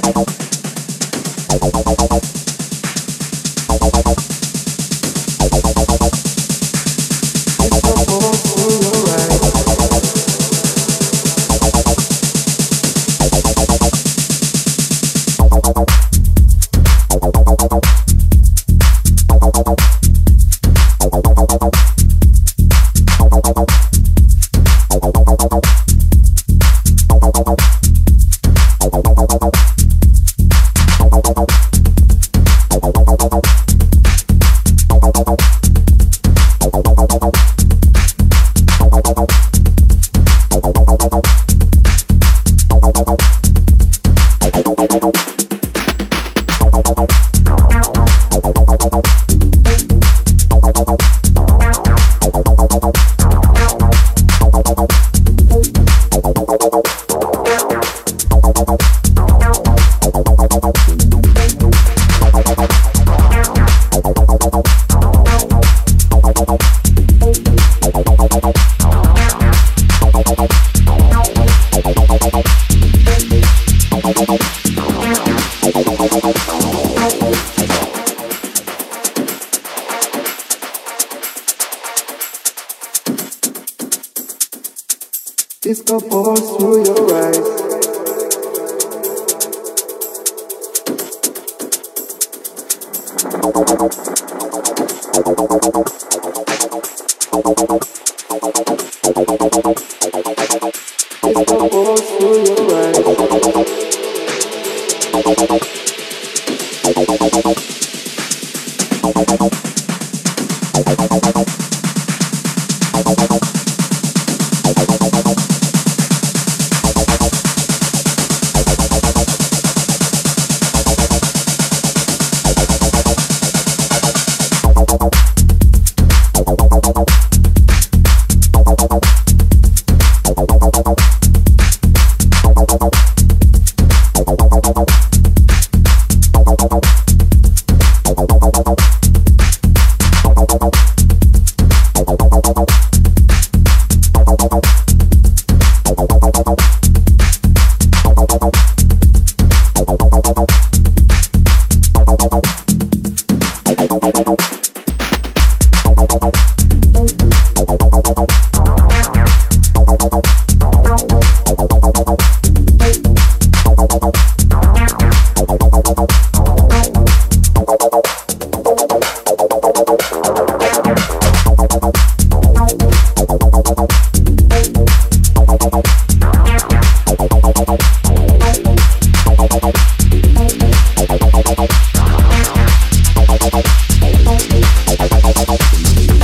Thank you. Disco balls through your eyes. Thank you.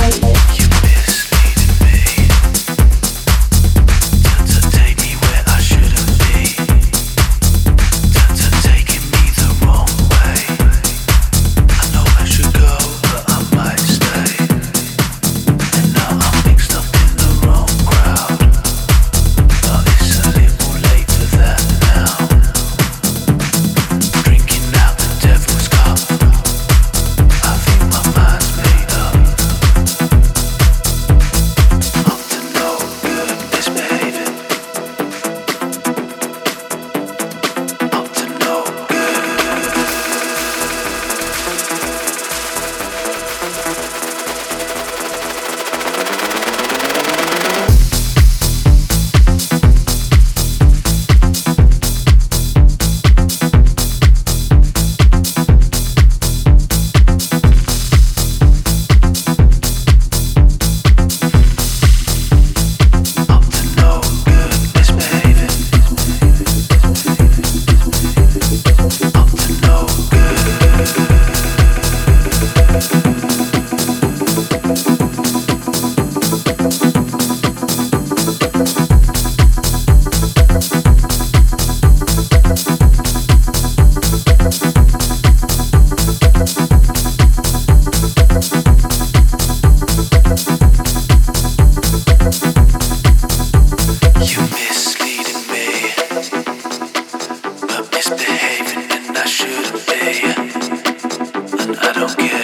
should pay, and I don't care.